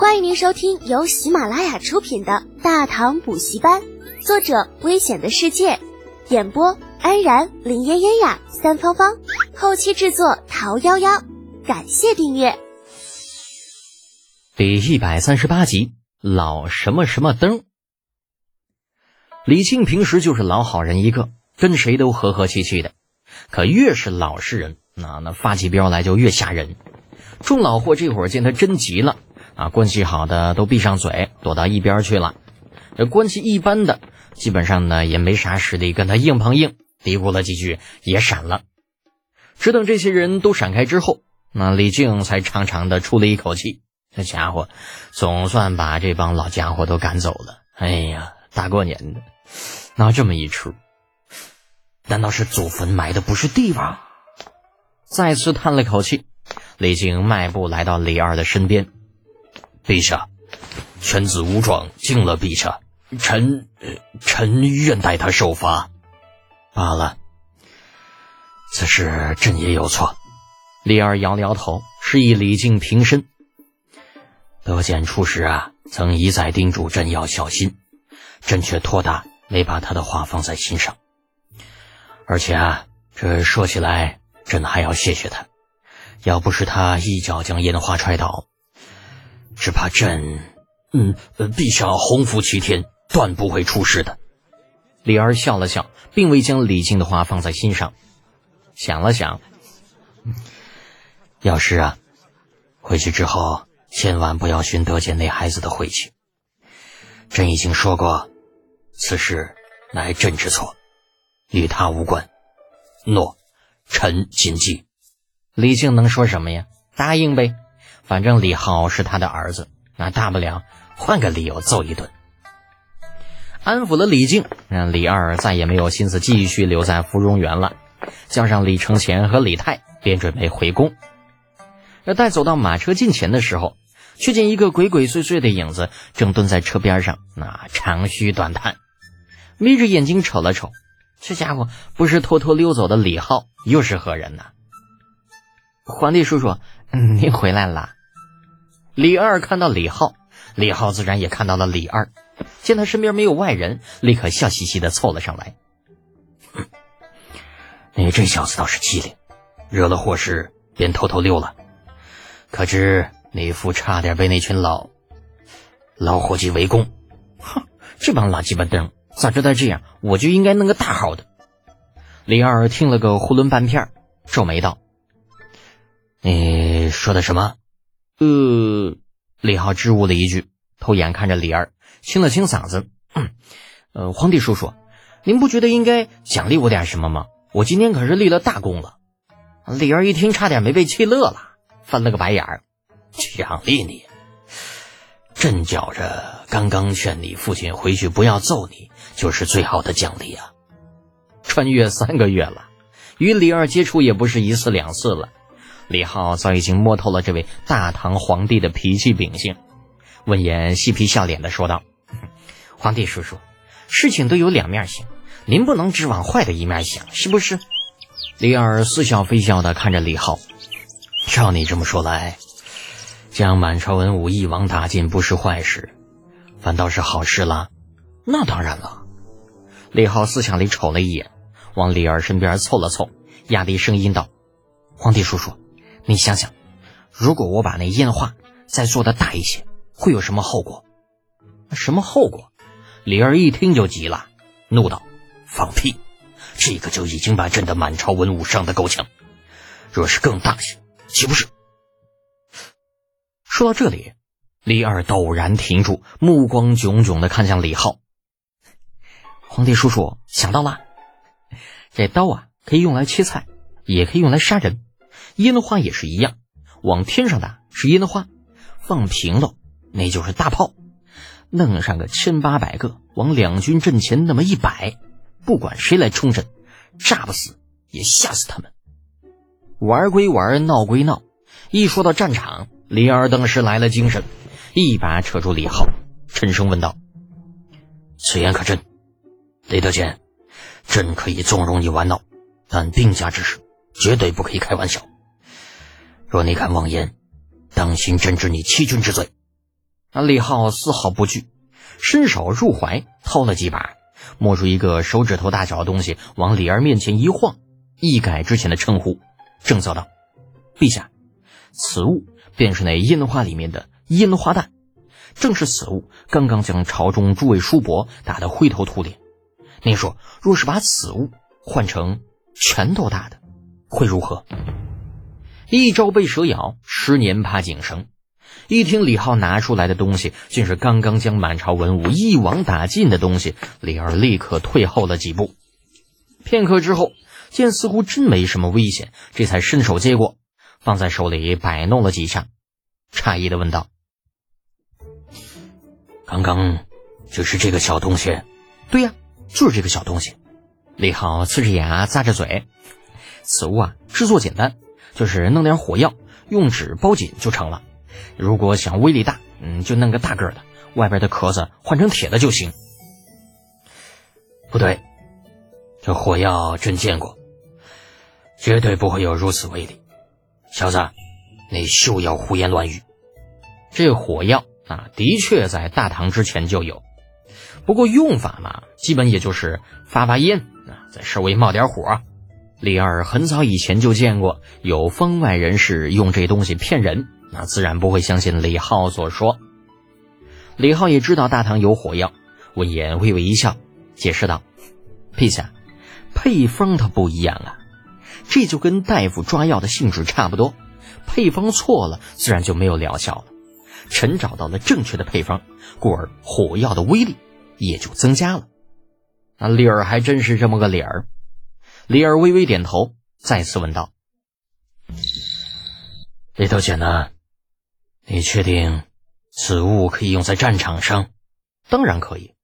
欢迎您收听由喜马拉雅出品的《大唐补习班》，作者：危险的世界，演播：安然、林嫣嫣呀、三芳芳，后期制作：桃夭夭。感谢订阅。第一百三十八集，老什么什么灯。李靖平时就是老好人一个，跟谁都和和气气的，可越是老实人，那那发起飙来就越吓人。众老货这会儿见他真急了。啊，关系好的都闭上嘴，躲到一边去了。这关系一般的，基本上呢也没啥实力跟他硬碰硬，嘀咕了几句也闪了。只等这些人都闪开之后，那李靖才长长的出了一口气。这家伙总算把这帮老家伙都赶走了。哎呀，大过年的，闹这么一出，难道是祖坟埋的不是地方？再次叹了口气，李靖迈步来到李二的身边。陛下，犬子无状敬了陛下，臣臣愿代他受罚。罢了，此事朕也有错。李二摇了摇头，示意李靖平身。德简出时啊，曾一再叮嘱朕要小心，朕却托大没把他的话放在心上。而且啊，这说起来，朕还要谢谢他，要不是他一脚将烟花踹倒。只怕朕，嗯，陛下洪福齐天，断不会出事的。李儿笑了笑，并未将李靖的话放在心上，想了想，要是啊，回去之后千万不要寻得见那孩子的晦气。朕已经说过，此事乃朕之错，与他无关。诺，臣谨记。李靖能说什么呀？答应呗。反正李浩是他的儿子，那大不了换个理由揍一顿。安抚了李靖，让李二再也没有心思继续留在芙蓉园了，叫上李承乾和李泰，便准备回宫。而待走到马车近前的时候，却见一个鬼鬼祟祟的影子正蹲在车边上，那长吁短叹，眯着眼睛瞅了瞅，这家伙不是偷偷溜走的李浩，又是何人呢？皇帝叔叔，您回来了。李二看到李浩，李浩自然也看到了李二，见他身边没有外人，立刻笑嘻嘻的凑了上来。你 这小子倒是机灵，惹了祸事便偷偷溜了。可知李父差点被那群老老伙计围攻。哼，这帮老鸡巴登，早知道这样，我就应该弄个大号的。李二听了个囫囵半片，皱眉道：“你说的什么？”呃，李浩支吾了一句，偷眼看着李二，清了清嗓子：“呃，皇帝叔叔，您不觉得应该奖励我点什么吗？我今天可是立了大功了。”李二一听，差点没被气乐了，翻了个白眼儿：“奖励你？朕觉着刚刚劝你父亲回去不要揍你，就是最好的奖励啊！穿越三个月了，与李二接触也不是一次两次了。”李浩早已经摸透了这位大唐皇帝的脾气秉性，闻言嬉皮笑脸的说道：“ 皇帝叔叔，事情都有两面性，您不能只往坏的一面想，是不是？”李二似笑非笑的看着李浩：“照你这么说来，将满朝文武一网打尽不是坏事，反倒是好事了。”那当然了。李浩思想里瞅了一眼，往李二身边凑了凑，压低声音道：“皇帝叔叔。”你想想，如果我把那烟花再做的大一些，会有什么后果？什么后果？李二一听就急了，怒道：“放屁！这个就已经把朕的满朝文武伤得够呛，若是更大些，岂不是？”说到这里，李二陡然停住，目光炯炯的看向李浩。皇帝叔叔想到了，这刀啊，可以用来切菜，也可以用来杀人。烟花也是一样，往天上打是烟花，放平了那就是大炮，弄上个千八百个，往两军阵前那么一摆，不管谁来冲阵，炸不死也吓死他们。玩归玩，闹归闹，一说到战场，李二当时来了精神，一把扯住李浩，沉声问道：“此言可真？”雷德简，朕可以纵容你玩闹，但兵家之事绝对不可以开玩笑。若你敢妄言，当心朕治你欺君之罪。那，李浩丝毫不惧，伸手入怀掏了几把，摸出一个手指头大小的东西，往李儿面前一晃，一改之前的称呼，正色道：“陛下，此物便是那烟花里面的烟花弹，正是此物刚刚将朝中诸位叔伯打得灰头土脸。您说，若是把此物换成拳头大的，会如何？”一朝被蛇咬，十年怕井绳。一听李浩拿出来的东西，竟是刚刚将满朝文武一网打尽的东西，李儿立刻退后了几步。片刻之后，见似乎真没什么危险，这才伸手接过，放在手里摆弄了几下，诧异的问道：“刚刚就是这个小东西？”“对呀，就是这个小东西。”李浩呲着牙，咂着嘴：“此物啊，制作简单。”就是弄点火药，用纸包紧就成了。如果想威力大，嗯，就弄个大个的，外边的壳子换成铁的就行。不对，这火药朕见过，绝对不会有如此威力。小子，你休要胡言乱语。这火药啊，的确在大唐之前就有，不过用法嘛，基本也就是发发烟啊，再稍微冒点火。李二很早以前就见过有方外人士用这东西骗人，那自然不会相信李浩所说。李浩也知道大唐有火药，闻言微微一笑，解释道：“陛下，配方它不一样啊，这就跟大夫抓药的性质差不多，配方错了，自然就没有疗效了。臣找到了正确的配方，故而火药的威力也就增加了。那李儿还真是这么个理儿。”李儿微微点头，再次问道：“李头简呢？你确定此物可以用在战场上？当然可以。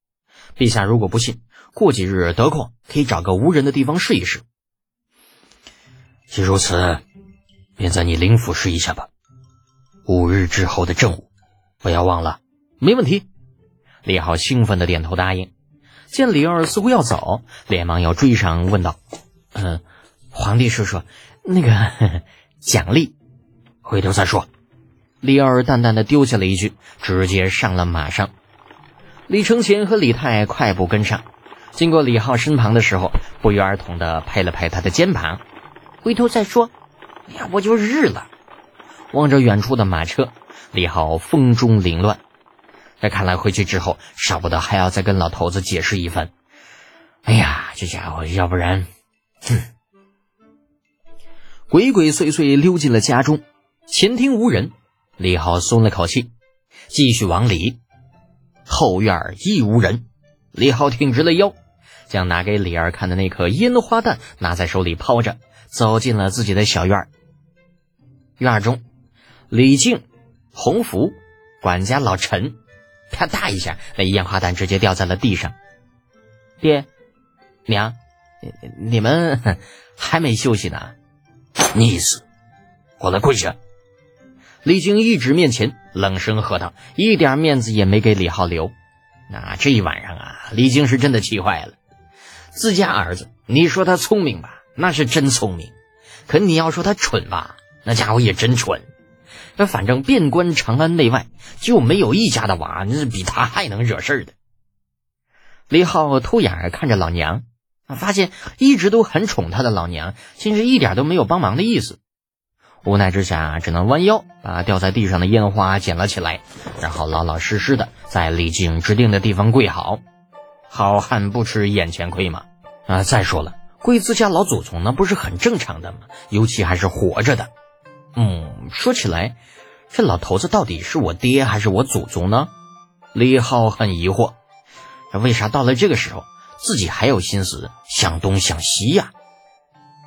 陛下如果不信，过几日得空可以找个无人的地方试一试。既如此，便在你灵府试一下吧。五日之后的正午，不要忘了。没问题。”李浩兴奋的点头答应。见李二似乎要走，连忙要追上，问道。嗯，皇帝叔叔，那个 奖励，回头再说。李二淡淡的丢下了一句，直接上了马上。李承前和李泰快步跟上，经过李浩身旁的时候，不约而同的拍了拍他的肩膀，回头再说。呀，我就日了。望着远处的马车，李浩风中凌乱。这看来回去之后，少不得还要再跟老头子解释一番。哎呀，这家伙，要不然。哼，鬼鬼祟祟溜进了家中，前厅无人，李浩松了口气，继续往里。后院亦无人，李浩挺直了腰，将拿给李二看的那颗烟花弹拿在手里抛着，走进了自己的小院院中，李靖、洪福、管家老陈，啪嗒一下，那烟花弹直接掉在了地上。爹，娘。你们还没休息呢，逆子，过来跪下！李靖一指面前，冷声喝道，一点面子也没给李浩留。那这一晚上啊，李靖是真的气坏了。自家儿子，你说他聪明吧，那是真聪明；可你要说他蠢吧，那家伙也真蠢。那反正遍观长安内外，就没有一家的娃那是比他还能惹事的。李浩偷眼看着老娘。发现一直都很宠他的老娘，竟是一点都没有帮忙的意思。无奈之下，只能弯腰把掉在地上的烟花捡了起来，然后老老实实的在李靖指定的地方跪好。好汉不吃眼前亏嘛！啊，再说了，跪自家老祖宗那不是很正常的吗？尤其还是活着的。嗯，说起来，这老头子到底是我爹还是我祖宗呢？李浩很疑惑，为啥到了这个时候？自己还有心思想东想西呀！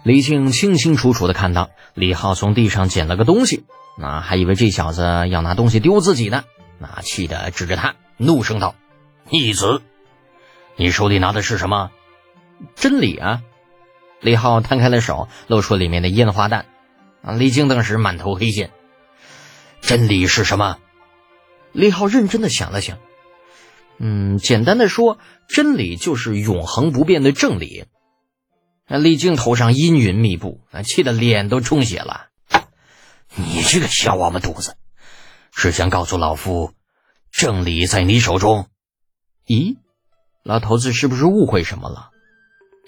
李靖清清楚楚的看到李浩从地上捡了个东西，那还以为这小子要拿东西丢自己呢，那气得指着他怒声道：“逆子，你手里拿的是什么？真理啊！”李浩摊开了手，露出里面的烟花弹。李靖当时满头黑线。真理是什么？李浩认真的想了想。嗯，简单的说，真理就是永恒不变的正理。那李靖头上阴云密布，啊，气得脸都充血了。你这个小王八犊子，是想告诉老夫，正理在你手中。咦，老头子是不是误会什么了？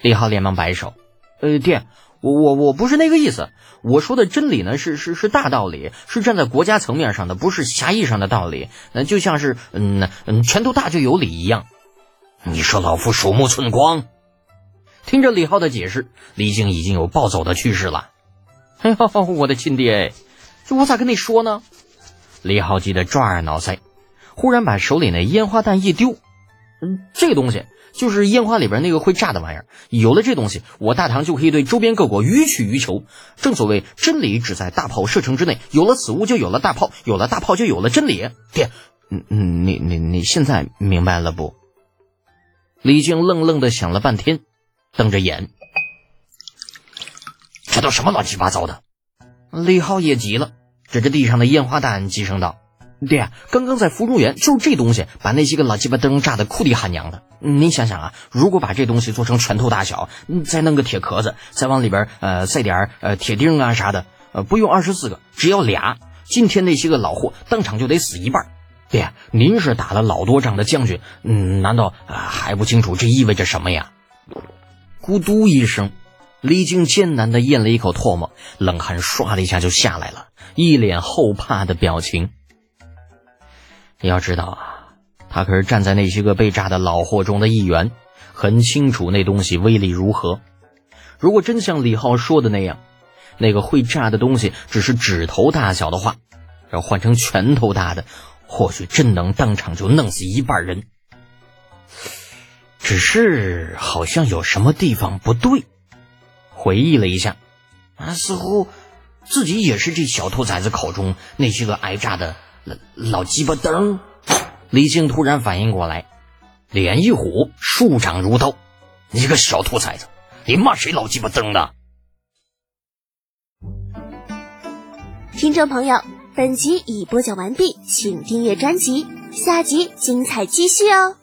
李浩连忙摆手：“呃，爹，我我我不是那个意思。我说的真理呢，是是是大道理，是站在国家层面上的，不是狭义上的道理。那就像是嗯嗯，拳头大就有理一样。你说老夫鼠目寸光。”听着李浩的解释，李靖已经有暴走的趋势了。哎呦，我的亲爹，这我咋跟你说呢？李浩急得抓耳挠腮，忽然把手里那烟花弹一丢。嗯，这东西就是烟花里边那个会炸的玩意儿。有了这东西，我大唐就可以对周边各国予取予求。正所谓真理只在大炮射程之内，有了此物就有了大炮，有了大炮就有了真理。爹，嗯嗯，你你你现在明白了不？李靖愣愣的想了半天。瞪着眼，这都什么乱七八糟的？李浩也急了，指着地上的烟花弹，急声道：“爹，刚刚在芙蓉园，就是这东西把那些个老鸡巴灯炸得哭爹喊娘的。你想想啊，如果把这东西做成拳头大小，再弄个铁壳子，再往里边呃塞点呃铁钉啊啥的，呃不用二十四个，只要俩，今天那些个老货当场就得死一半。爹，您是打了老多仗的将军，嗯，难道还不清楚这意味着什么呀？”咕嘟一声，李靖艰难的咽了一口唾沫，冷汗唰的一下就下来了，一脸后怕的表情。你要知道啊，他可是站在那些个被炸的老货中的一员，很清楚那东西威力如何。如果真像李浩说的那样，那个会炸的东西只是指头大小的话，要换成拳头大的，或许真能当场就弄死一半人。只是好像有什么地方不对，回忆了一下，啊，似乎自己也是这小兔崽子口中那些个挨炸的老老鸡巴登。李靖突然反应过来，脸一虎，竖掌如刀：“你个小兔崽子，你骂谁老鸡巴登呢？”听众朋友，本集已播讲完毕，请订阅专辑，下集精彩继续哦。